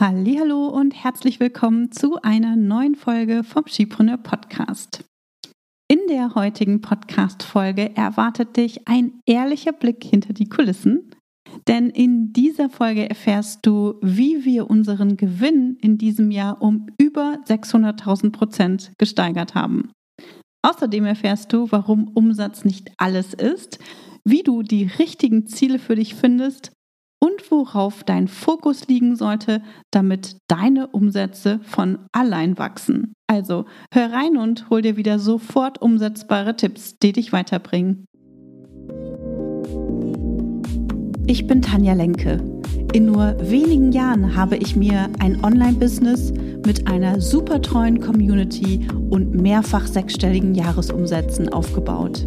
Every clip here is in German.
Hallo und herzlich willkommen zu einer neuen Folge vom Skipreneur Podcast. In der heutigen Podcast Folge erwartet dich ein ehrlicher Blick hinter die Kulissen, denn in dieser Folge erfährst du, wie wir unseren Gewinn in diesem Jahr um über 600.000 Prozent gesteigert haben. Außerdem erfährst du, warum Umsatz nicht alles ist, wie du die richtigen Ziele für dich findest und worauf dein Fokus liegen sollte, damit deine Umsätze von allein wachsen. Also hör rein und hol dir wieder sofort umsetzbare Tipps, die dich weiterbringen. Ich bin Tanja Lenke. In nur wenigen Jahren habe ich mir ein Online-Business mit einer super treuen Community und mehrfach sechsstelligen Jahresumsätzen aufgebaut.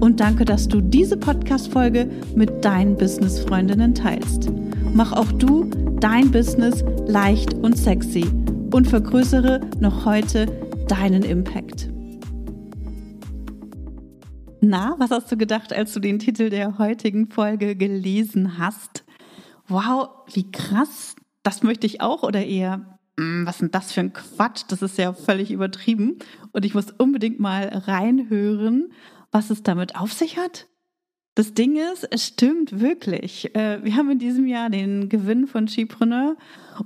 und danke, dass du diese Podcast-Folge mit deinen Business-Freundinnen teilst. Mach auch du dein Business leicht und sexy und vergrößere noch heute deinen Impact. Na, was hast du gedacht, als du den Titel der heutigen Folge gelesen hast? Wow, wie krass. Das möchte ich auch oder eher, hm, was ist denn das für ein Quatsch? Das ist ja völlig übertrieben. Und ich muss unbedingt mal reinhören, was es damit auf sich hat. Das Ding ist, es stimmt wirklich. Äh, wir haben in diesem Jahr den Gewinn von Skipreneur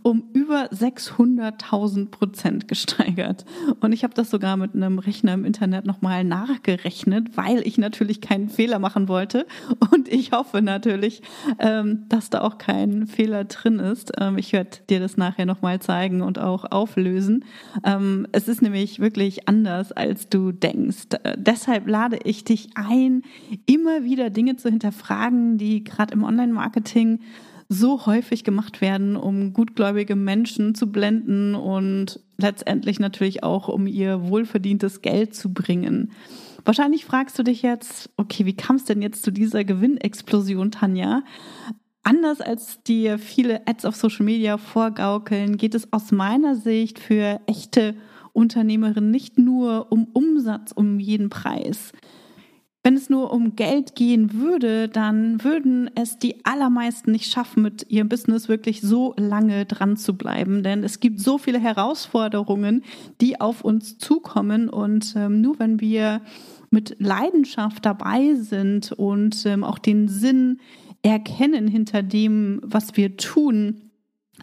um über 600.000 Prozent gesteigert. Und ich habe das sogar mit einem Rechner im Internet nochmal nachgerechnet, weil ich natürlich keinen Fehler machen wollte. Und ich hoffe natürlich, ähm, dass da auch kein Fehler drin ist. Ähm, ich werde dir das nachher nochmal zeigen und auch auflösen. Ähm, es ist nämlich wirklich anders, als du denkst. Äh, deshalb lade ich dich ein, immer wieder zu hinterfragen, die gerade im Online-Marketing so häufig gemacht werden, um gutgläubige Menschen zu blenden und letztendlich natürlich auch, um ihr wohlverdientes Geld zu bringen. Wahrscheinlich fragst du dich jetzt, okay, wie kam es denn jetzt zu dieser Gewinnexplosion, Tanja? Anders als dir viele Ads auf Social Media vorgaukeln, geht es aus meiner Sicht für echte Unternehmerinnen nicht nur um Umsatz um jeden Preis. Wenn es nur um Geld gehen würde, dann würden es die allermeisten nicht schaffen, mit ihrem Business wirklich so lange dran zu bleiben. Denn es gibt so viele Herausforderungen, die auf uns zukommen. Und ähm, nur wenn wir mit Leidenschaft dabei sind und ähm, auch den Sinn erkennen hinter dem, was wir tun,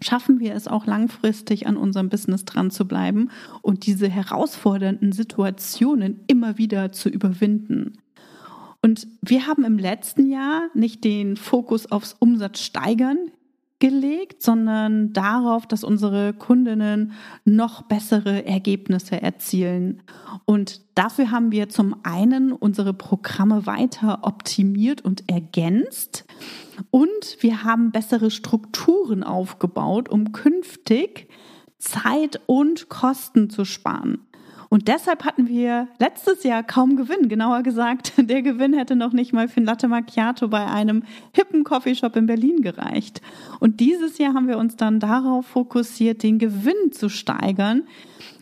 schaffen wir es auch langfristig an unserem Business dran zu bleiben und diese herausfordernden Situationen immer wieder zu überwinden. Und wir haben im letzten Jahr nicht den Fokus aufs Umsatzsteigern gelegt, sondern darauf, dass unsere Kundinnen noch bessere Ergebnisse erzielen. Und dafür haben wir zum einen unsere Programme weiter optimiert und ergänzt und wir haben bessere Strukturen aufgebaut, um künftig Zeit und Kosten zu sparen. Und deshalb hatten wir letztes Jahr kaum Gewinn. Genauer gesagt, der Gewinn hätte noch nicht mal für ein Latte Macchiato bei einem hippen Coffeeshop in Berlin gereicht. Und dieses Jahr haben wir uns dann darauf fokussiert, den Gewinn zu steigern,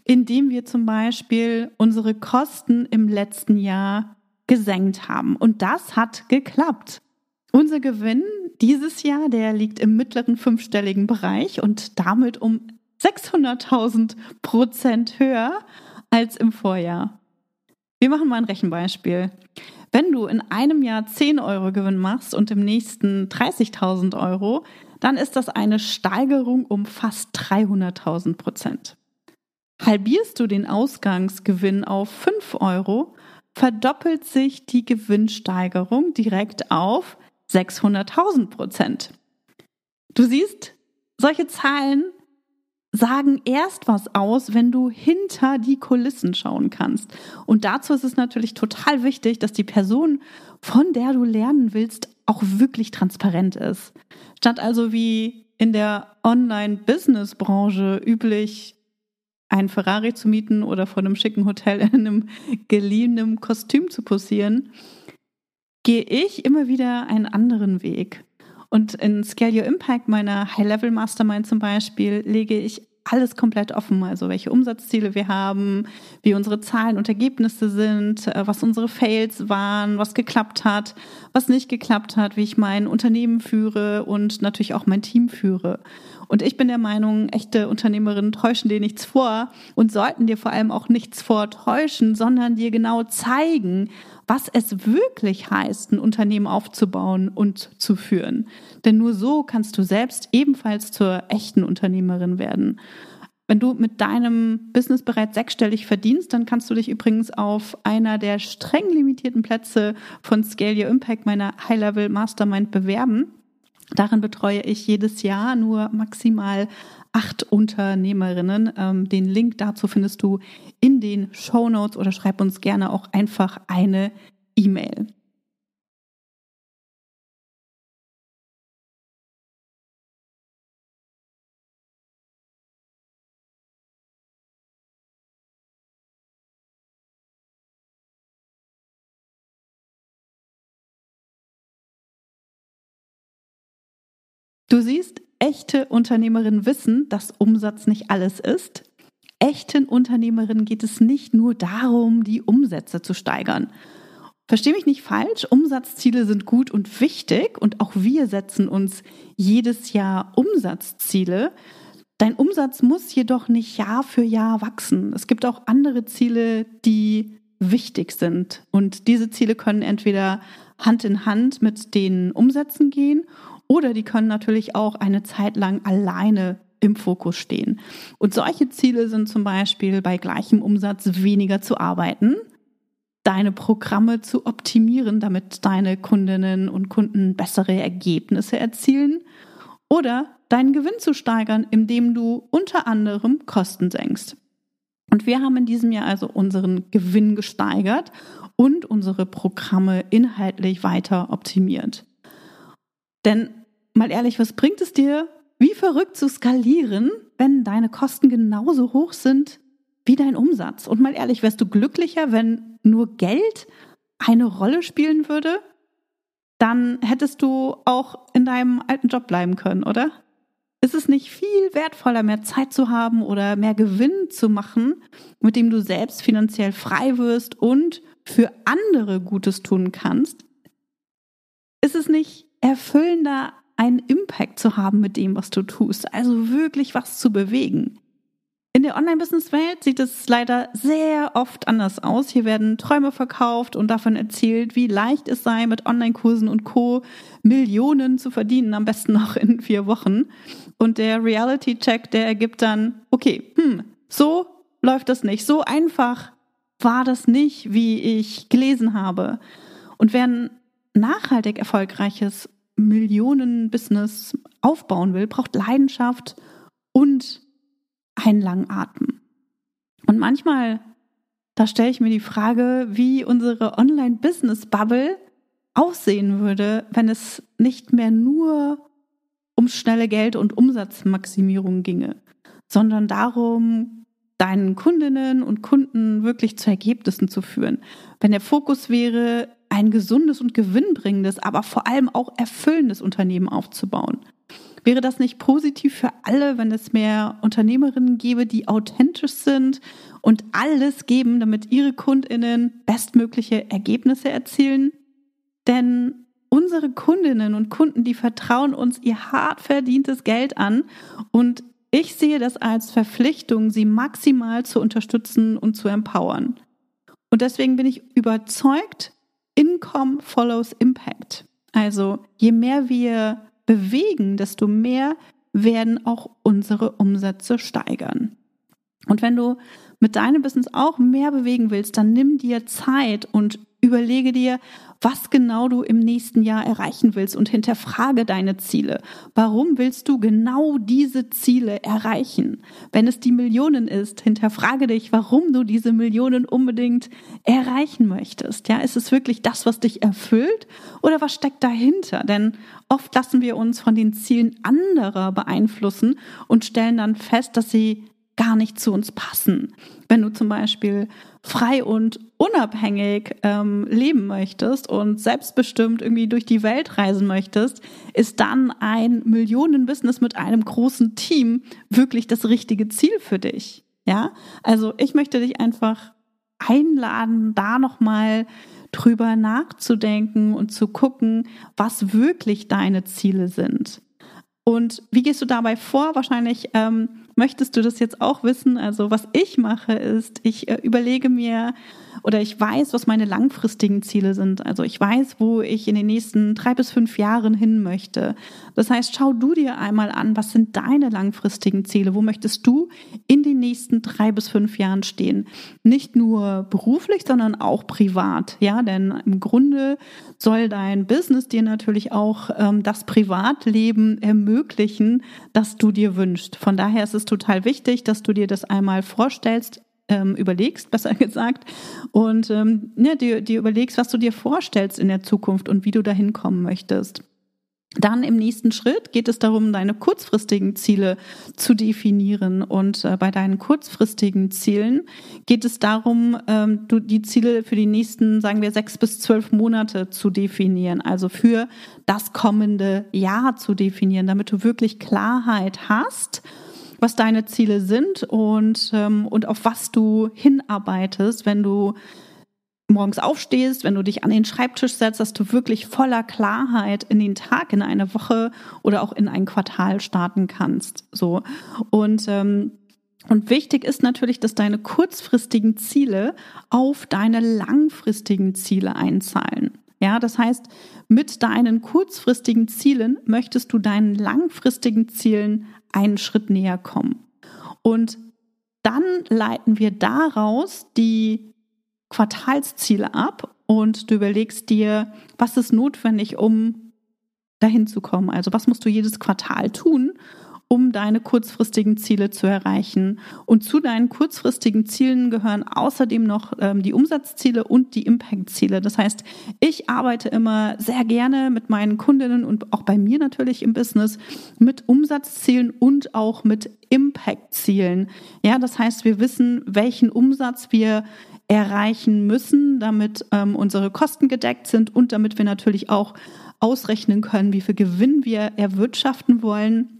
indem wir zum Beispiel unsere Kosten im letzten Jahr gesenkt haben. Und das hat geklappt. Unser Gewinn dieses Jahr, der liegt im mittleren fünfstelligen Bereich und damit um 600.000 Prozent höher als im Vorjahr. Wir machen mal ein Rechenbeispiel. Wenn du in einem Jahr 10 Euro Gewinn machst und im nächsten 30.000 Euro, dann ist das eine Steigerung um fast 300.000 Prozent. Halbierst du den Ausgangsgewinn auf 5 Euro, verdoppelt sich die Gewinnsteigerung direkt auf 600.000 Prozent. Du siehst, solche Zahlen sagen erst was aus, wenn du hinter die Kulissen schauen kannst. Und dazu ist es natürlich total wichtig, dass die Person, von der du lernen willst, auch wirklich transparent ist. Statt also wie in der Online-Business-Branche üblich einen Ferrari zu mieten oder vor einem schicken Hotel in einem geliehenen Kostüm zu posieren, gehe ich immer wieder einen anderen Weg. Und in Scale Your Impact, meiner High-Level Mastermind zum Beispiel, lege ich alles komplett offen. Also welche Umsatzziele wir haben, wie unsere Zahlen und Ergebnisse sind, äh, was unsere Fails waren, was geklappt hat, was nicht geklappt hat, wie ich mein Unternehmen führe und natürlich auch mein Team führe. Und ich bin der Meinung, echte Unternehmerinnen täuschen dir nichts vor und sollten dir vor allem auch nichts vortäuschen, sondern dir genau zeigen, was es wirklich heißt, ein Unternehmen aufzubauen und zu führen. Denn nur so kannst du selbst ebenfalls zur echten Unternehmerin werden. Wenn du mit deinem Business bereits sechsstellig verdienst, dann kannst du dich übrigens auf einer der streng limitierten Plätze von Scale Your Impact, meiner High-Level Mastermind, bewerben. Darin betreue ich jedes Jahr nur maximal acht Unternehmerinnen. Ähm, den Link dazu findest du in den Show Notes oder schreib uns gerne auch einfach eine E-Mail. Du siehst, echte Unternehmerinnen wissen, dass Umsatz nicht alles ist. Echten Unternehmerinnen geht es nicht nur darum, die Umsätze zu steigern. Versteh mich nicht falsch, Umsatzziele sind gut und wichtig und auch wir setzen uns jedes Jahr Umsatzziele. Dein Umsatz muss jedoch nicht Jahr für Jahr wachsen. Es gibt auch andere Ziele, die wichtig sind. Und diese Ziele können entweder Hand in Hand mit den Umsätzen gehen oder die können natürlich auch eine Zeit lang alleine im Fokus stehen. Und solche Ziele sind zum Beispiel bei gleichem Umsatz weniger zu arbeiten, deine Programme zu optimieren, damit deine Kundinnen und Kunden bessere Ergebnisse erzielen oder deinen Gewinn zu steigern, indem du unter anderem Kosten senkst. Und wir haben in diesem Jahr also unseren Gewinn gesteigert und unsere Programme inhaltlich weiter optimiert. Denn mal ehrlich, was bringt es dir, wie verrückt zu skalieren, wenn deine Kosten genauso hoch sind wie dein Umsatz? Und mal ehrlich, wärst du glücklicher, wenn nur Geld eine Rolle spielen würde? Dann hättest du auch in deinem alten Job bleiben können, oder? Ist es nicht viel wertvoller, mehr Zeit zu haben oder mehr Gewinn zu machen, mit dem du selbst finanziell frei wirst und für andere Gutes tun kannst? Ist es nicht erfüllender, einen Impact zu haben mit dem, was du tust, also wirklich was zu bewegen. In der Online-Business-Welt sieht es leider sehr oft anders aus. Hier werden Träume verkauft und davon erzählt, wie leicht es sei, mit Online-Kursen und Co. Millionen zu verdienen, am besten noch in vier Wochen. Und der Reality-Check, der ergibt dann, okay, hm, so läuft das nicht. So einfach war das nicht, wie ich gelesen habe. Und wer ein nachhaltig erfolgreiches Millionen-Business aufbauen will, braucht Leidenschaft und einen langen Atem. Und manchmal, da stelle ich mir die Frage, wie unsere Online-Business-Bubble aussehen würde, wenn es nicht mehr nur um schnelle Geld- und Umsatzmaximierung ginge, sondern darum, deinen Kundinnen und Kunden wirklich zu Ergebnissen zu führen. Wenn der Fokus wäre, ein gesundes und gewinnbringendes, aber vor allem auch erfüllendes Unternehmen aufzubauen. Wäre das nicht positiv für alle, wenn es mehr Unternehmerinnen gäbe, die authentisch sind und alles geben, damit ihre Kundinnen bestmögliche Ergebnisse erzielen? Denn unsere Kundinnen und Kunden, die vertrauen uns ihr hart verdientes Geld an und ich sehe das als Verpflichtung, sie maximal zu unterstützen und zu empowern. Und deswegen bin ich überzeugt, Income follows Impact. Also je mehr wir bewegen, desto mehr werden auch unsere Umsätze steigern. Und wenn du mit deinem Business auch mehr bewegen willst, dann nimm dir Zeit und Überlege dir, was genau du im nächsten Jahr erreichen willst und hinterfrage deine Ziele. Warum willst du genau diese Ziele erreichen? Wenn es die Millionen ist, hinterfrage dich, warum du diese Millionen unbedingt erreichen möchtest. Ja, ist es wirklich das, was dich erfüllt oder was steckt dahinter? Denn oft lassen wir uns von den Zielen anderer beeinflussen und stellen dann fest, dass sie gar nicht zu uns passen. Wenn du zum Beispiel frei und unabhängig ähm, leben möchtest und selbstbestimmt irgendwie durch die Welt reisen möchtest, ist dann ein Millionenbusiness mit einem großen Team wirklich das richtige Ziel für dich. Ja, also ich möchte dich einfach einladen, da nochmal drüber nachzudenken und zu gucken, was wirklich deine Ziele sind. Und wie gehst du dabei vor? Wahrscheinlich ähm, möchtest du das jetzt auch wissen. Also was ich mache ist, ich äh, überlege mir oder ich weiß, was meine langfristigen Ziele sind. Also ich weiß, wo ich in den nächsten drei bis fünf Jahren hin möchte. Das heißt, schau du dir einmal an, was sind deine langfristigen Ziele? Wo möchtest du in den nächsten drei bis fünf Jahren stehen? Nicht nur beruflich, sondern auch privat. Ja, denn im Grunde soll dein Business dir natürlich auch ähm, das Privatleben ermöglichen, das du dir wünschst. Von daher ist es total wichtig, dass du dir das einmal vorstellst, ähm, überlegst, besser gesagt, und ähm, ja, dir, dir überlegst, was du dir vorstellst in der Zukunft und wie du dahin kommen möchtest. Dann im nächsten Schritt geht es darum, deine kurzfristigen Ziele zu definieren. Und äh, bei deinen kurzfristigen Zielen geht es darum, ähm, du, die Ziele für die nächsten, sagen wir, sechs bis zwölf Monate zu definieren. Also für das kommende Jahr zu definieren, damit du wirklich Klarheit hast was deine Ziele sind und, ähm, und auf was du hinarbeitest, wenn du morgens aufstehst, wenn du dich an den Schreibtisch setzt, dass du wirklich voller Klarheit in den Tag, in eine Woche oder auch in ein Quartal starten kannst. So und ähm, und wichtig ist natürlich, dass deine kurzfristigen Ziele auf deine langfristigen Ziele einzahlen. Ja, das heißt, mit deinen kurzfristigen Zielen möchtest du deinen langfristigen Zielen einen Schritt näher kommen. Und dann leiten wir daraus die Quartalsziele ab und du überlegst dir, was ist notwendig, um dahin zu kommen. Also was musst du jedes Quartal tun, um deine kurzfristigen Ziele zu erreichen. Und zu deinen kurzfristigen Zielen gehören außerdem noch ähm, die Umsatzziele und die Impact-Ziele. Das heißt, ich arbeite immer sehr gerne mit meinen Kundinnen und auch bei mir natürlich im Business mit Umsatzzielen und auch mit Impact-Zielen. Ja, das heißt, wir wissen, welchen Umsatz wir erreichen müssen, damit ähm, unsere Kosten gedeckt sind und damit wir natürlich auch ausrechnen können, wie viel Gewinn wir erwirtschaften wollen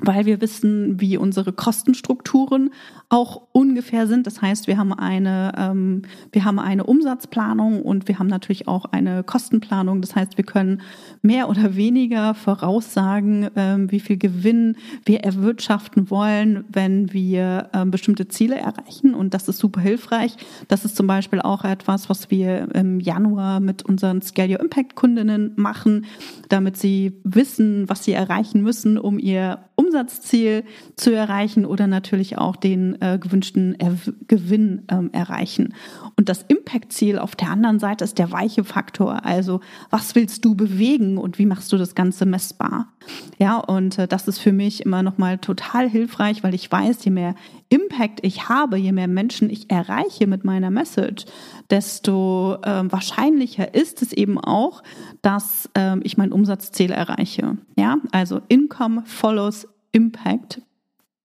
weil wir wissen, wie unsere Kostenstrukturen auch ungefähr sind. Das heißt, wir haben eine, ähm, wir haben eine Umsatzplanung und wir haben natürlich auch eine Kostenplanung. Das heißt, wir können mehr oder weniger voraussagen, ähm, wie viel Gewinn wir erwirtschaften wollen, wenn wir ähm, bestimmte Ziele erreichen. Und das ist super hilfreich. Das ist zum Beispiel auch etwas, was wir im Januar mit unseren Scale Your Impact Kundinnen machen, damit sie wissen, was sie erreichen müssen, um ihr Umsatzziel zu erreichen oder natürlich auch den äh, gewünschten er Gewinn ähm, erreichen. Und das Impact-Ziel auf der anderen Seite ist der weiche Faktor. Also was willst du bewegen und wie machst du das Ganze messbar? Ja, und äh, das ist für mich immer nochmal total hilfreich, weil ich weiß, je mehr Impact ich habe, je mehr Menschen ich erreiche mit meiner Message, desto äh, wahrscheinlicher ist es eben auch, dass äh, ich mein Umsatzziel erreiche. Ja, also Income follows Impact.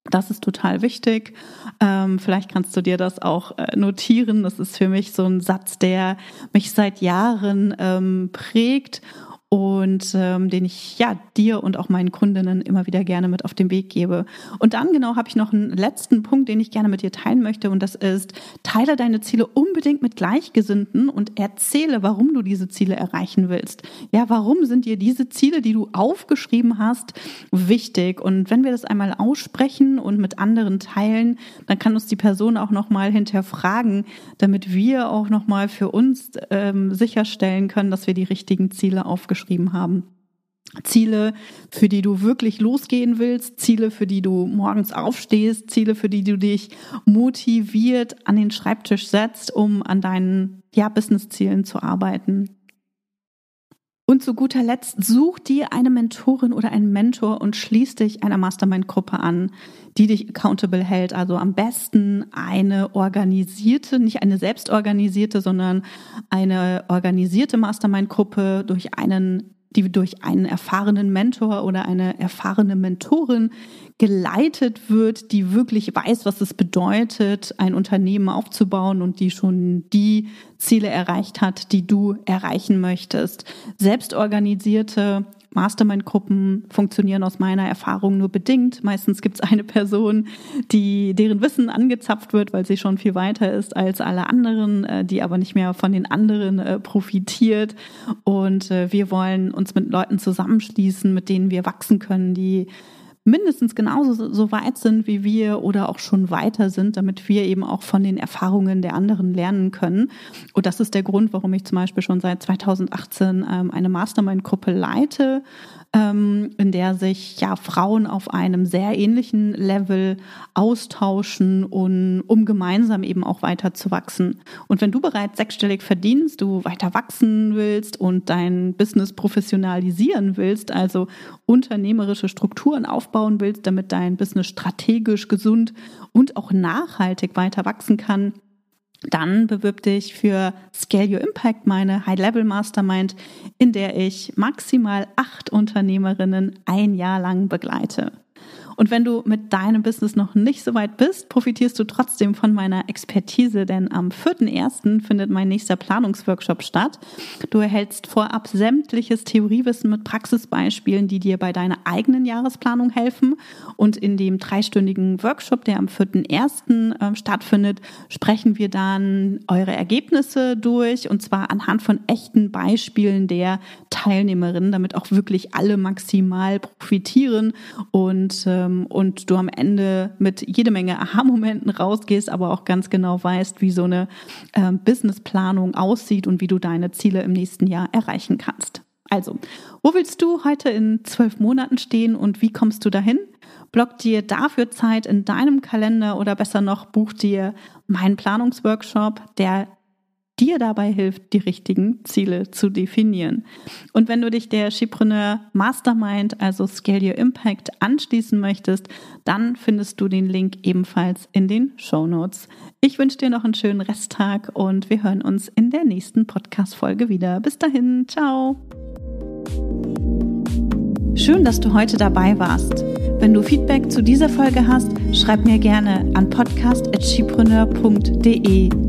Das ist total wichtig. Ähm, vielleicht kannst du dir das auch äh, notieren. Das ist für mich so ein Satz, der mich seit Jahren ähm, prägt und ähm, den ich ja dir und auch meinen Kundinnen immer wieder gerne mit auf den Weg gebe. Und dann genau habe ich noch einen letzten Punkt, den ich gerne mit dir teilen möchte und das ist, teile deine Ziele unbedingt mit Gleichgesinnten und erzähle, warum du diese Ziele erreichen willst. Ja, warum sind dir diese Ziele, die du aufgeschrieben hast, wichtig? Und wenn wir das einmal aussprechen und mit anderen teilen, dann kann uns die Person auch nochmal hinterfragen, damit wir auch nochmal für uns ähm, sicherstellen können, dass wir die richtigen Ziele aufgeschrieben aufgeschrieben haben. Ziele, für die du wirklich losgehen willst, Ziele, für die du morgens aufstehst, Ziele, für die du dich motiviert an den Schreibtisch setzt, um an deinen ja, Business-Zielen zu arbeiten. Und zu guter Letzt, such dir eine Mentorin oder einen Mentor und schließ dich einer Mastermind-Gruppe an, die dich accountable hält. Also am besten eine organisierte, nicht eine selbstorganisierte, sondern eine organisierte Mastermind-Gruppe durch einen die durch einen erfahrenen Mentor oder eine erfahrene Mentorin geleitet wird, die wirklich weiß, was es bedeutet, ein Unternehmen aufzubauen und die schon die Ziele erreicht hat, die du erreichen möchtest. Selbstorganisierte Mastermind-Gruppen funktionieren aus meiner Erfahrung nur bedingt. Meistens gibt es eine Person, die deren Wissen angezapft wird, weil sie schon viel weiter ist als alle anderen, äh, die aber nicht mehr von den anderen äh, profitiert. Und äh, wir wollen uns mit Leuten zusammenschließen, mit denen wir wachsen können, die mindestens genauso so weit sind wie wir oder auch schon weiter sind, damit wir eben auch von den Erfahrungen der anderen lernen können. Und das ist der Grund, warum ich zum Beispiel schon seit 2018 ähm, eine Mastermind-Gruppe leite ähm, in der sich ja Frauen auf einem sehr ähnlichen Level austauschen und um gemeinsam eben auch weiter zu wachsen. Und wenn du bereits sechsstellig verdienst, du weiter wachsen willst und dein Business professionalisieren willst, also unternehmerische Strukturen aufbauen willst, damit dein Business strategisch gesund und auch nachhaltig weiter wachsen kann, dann bewirb dich für Scale Your Impact, meine High-Level Mastermind, in der ich maximal acht Unternehmerinnen ein Jahr lang begleite. Und wenn du mit deinem Business noch nicht so weit bist, profitierst du trotzdem von meiner Expertise, denn am 4.1. findet mein nächster Planungsworkshop statt. Du erhältst vorab sämtliches Theoriewissen mit Praxisbeispielen, die dir bei deiner eigenen Jahresplanung helfen. Und in dem dreistündigen Workshop, der am 4.1. Ähm, stattfindet, sprechen wir dann eure Ergebnisse durch und zwar anhand von echten Beispielen der Teilnehmerinnen, damit auch wirklich alle maximal profitieren und ähm, ähm, und du am Ende mit jede Menge Aha-Momenten rausgehst, aber auch ganz genau weißt, wie so eine ähm, Businessplanung aussieht und wie du deine Ziele im nächsten Jahr erreichen kannst. Also, wo willst du heute in zwölf Monaten stehen und wie kommst du dahin? Block dir dafür Zeit in deinem Kalender oder besser noch, buch dir meinen Planungsworkshop, der dir dabei hilft, die richtigen Ziele zu definieren. Und wenn du dich der Chipreneur Mastermind, also Scale Your Impact, anschließen möchtest, dann findest du den Link ebenfalls in den Show Notes. Ich wünsche dir noch einen schönen Resttag und wir hören uns in der nächsten Podcast-Folge wieder. Bis dahin, ciao! Schön, dass du heute dabei warst. Wenn du Feedback zu dieser Folge hast, schreib mir gerne an podcast.chipreneur.de